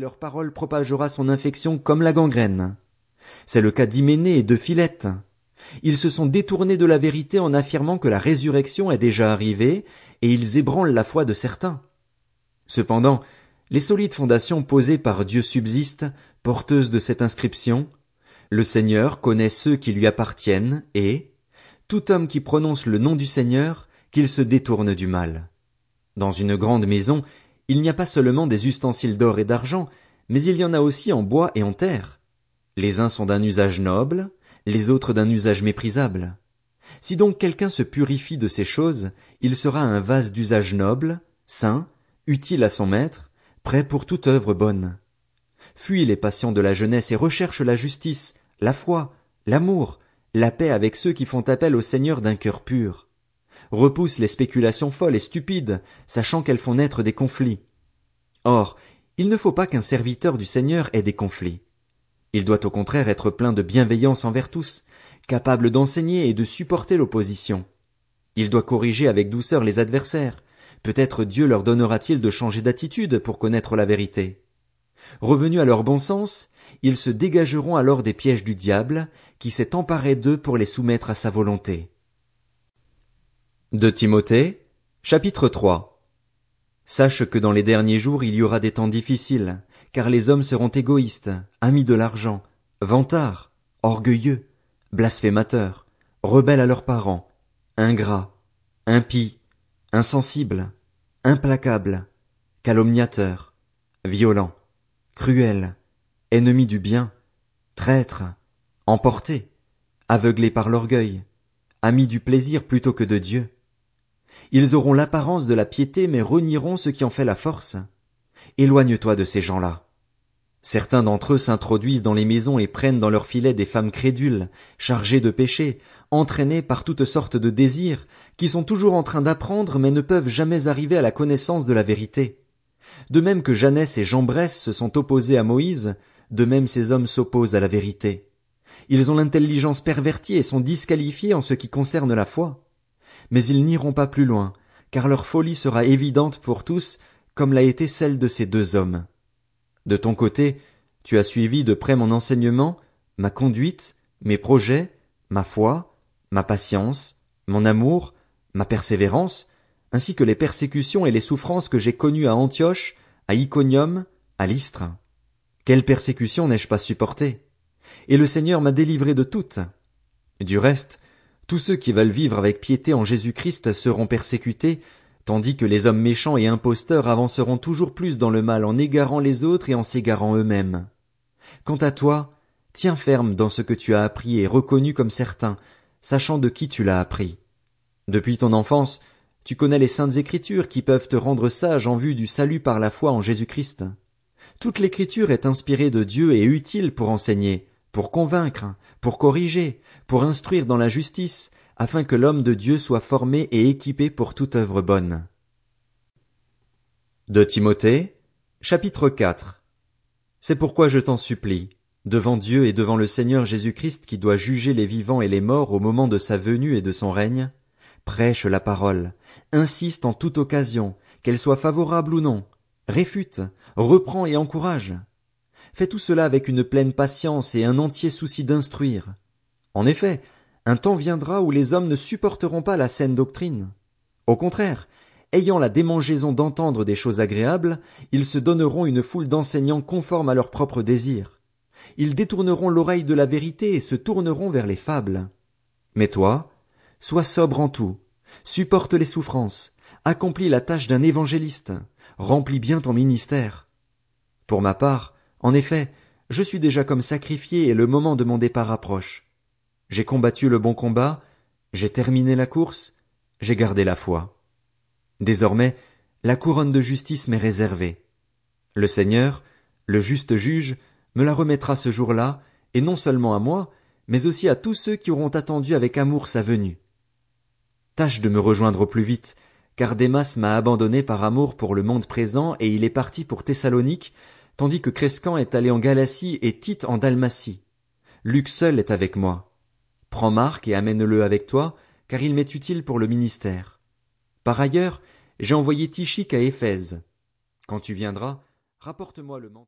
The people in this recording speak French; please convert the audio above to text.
leur parole propagera son infection comme la gangrène. C'est le cas d'Hyménée et de Philette. Ils se sont détournés de la vérité en affirmant que la résurrection est déjà arrivée, et ils ébranlent la foi de certains. Cependant, les solides fondations posées par Dieu subsistent, porteuses de cette inscription. Le Seigneur connaît ceux qui lui appartiennent, et, tout homme qui prononce le nom du Seigneur, qu'il se détourne du mal. Dans une grande maison, il n'y a pas seulement des ustensiles d'or et d'argent, mais il y en a aussi en bois et en terre. Les uns sont d'un usage noble, les autres d'un usage méprisable. Si donc quelqu'un se purifie de ces choses, il sera un vase d'usage noble, saint, utile à son maître, prêt pour toute œuvre bonne. Fuis les passions de la jeunesse et recherche la justice, la foi, l'amour, la paix avec ceux qui font appel au Seigneur d'un cœur pur. Repousse les spéculations folles et stupides, sachant qu'elles font naître des conflits. Or, il ne faut pas qu'un serviteur du Seigneur ait des conflits. Il doit au contraire être plein de bienveillance envers tous, capable d'enseigner et de supporter l'opposition. Il doit corriger avec douceur les adversaires. Peut-être Dieu leur donnera-t-il de changer d'attitude pour connaître la vérité. Revenus à leur bon sens, ils se dégageront alors des pièges du diable, qui s'est emparé d'eux pour les soumettre à sa volonté. De Timothée, chapitre 3 Sache que dans les derniers jours il y aura des temps difficiles, car les hommes seront égoïstes, amis de l'argent, vantards, orgueilleux, blasphémateurs, rebelles à leurs parents, ingrats, impies, insensibles, implacables, calomniateurs, violents, cruels, ennemis du bien, traîtres, emportés, aveuglés par l'orgueil, amis du plaisir plutôt que de Dieu. Ils auront l'apparence de la piété mais renieront ce qui en fait la force. Éloigne-toi de ces gens-là. Certains d'entre eux s'introduisent dans les maisons et prennent dans leurs filets des femmes crédules, chargées de péchés, entraînées par toutes sortes de désirs, qui sont toujours en train d'apprendre mais ne peuvent jamais arriver à la connaissance de la vérité. De même que Jeannès et Jambres se sont opposés à Moïse, de même ces hommes s'opposent à la vérité. Ils ont l'intelligence pervertie et sont disqualifiés en ce qui concerne la foi. Mais ils n'iront pas plus loin, car leur folie sera évidente pour tous, comme l'a été celle de ces deux hommes. De ton côté, tu as suivi de près mon enseignement, ma conduite, mes projets, ma foi, ma patience, mon amour, ma persévérance, ainsi que les persécutions et les souffrances que j'ai connues à Antioche, à Iconium, à Lystre. Quelle persécution n'ai-je pas supportée? Et le Seigneur m'a délivré de toutes. Du reste, tous ceux qui veulent vivre avec piété en Jésus-Christ seront persécutés, tandis que les hommes méchants et imposteurs avanceront toujours plus dans le mal en égarant les autres et en s'égarant eux-mêmes. Quant à toi, tiens ferme dans ce que tu as appris et reconnu comme certain, sachant de qui tu l'as appris. Depuis ton enfance, tu connais les saintes écritures qui peuvent te rendre sage en vue du salut par la foi en Jésus-Christ. Toute l'écriture est inspirée de Dieu et utile pour enseigner, pour convaincre, pour corriger, pour instruire dans la justice, afin que l'homme de Dieu soit formé et équipé pour toute œuvre bonne. De Timothée, chapitre 4 C'est pourquoi je t'en supplie, devant Dieu et devant le Seigneur Jésus-Christ qui doit juger les vivants et les morts au moment de sa venue et de son règne, prêche la parole, insiste en toute occasion, qu'elle soit favorable ou non, réfute, reprend et encourage. Fais tout cela avec une pleine patience et un entier souci d'instruire. En effet, un temps viendra où les hommes ne supporteront pas la saine doctrine. Au contraire, ayant la démangeaison d'entendre des choses agréables, ils se donneront une foule d'enseignants conformes à leurs propres désirs. Ils détourneront l'oreille de la vérité et se tourneront vers les fables. Mais toi, sois sobre en tout, supporte les souffrances, accomplis la tâche d'un évangéliste, remplis bien ton ministère. Pour ma part, en effet, je suis déjà comme sacrifié et le moment de mon départ approche. J'ai combattu le bon combat, j'ai terminé la course, j'ai gardé la foi. Désormais, la couronne de justice m'est réservée. Le Seigneur, le juste juge, me la remettra ce jour-là, et non seulement à moi, mais aussi à tous ceux qui auront attendu avec amour sa venue. Tâche de me rejoindre au plus vite, car Démas m'a abandonné par amour pour le monde présent et il est parti pour Thessalonique, tandis que Crescan est allé en Galatie et Tite en Dalmatie. Luc seul est avec moi. Prends Marc et amène-le avec toi, car il m'est utile pour le ministère. Par ailleurs, j'ai envoyé Tichique à Éphèse. Quand tu viendras, rapporte-moi le manteau.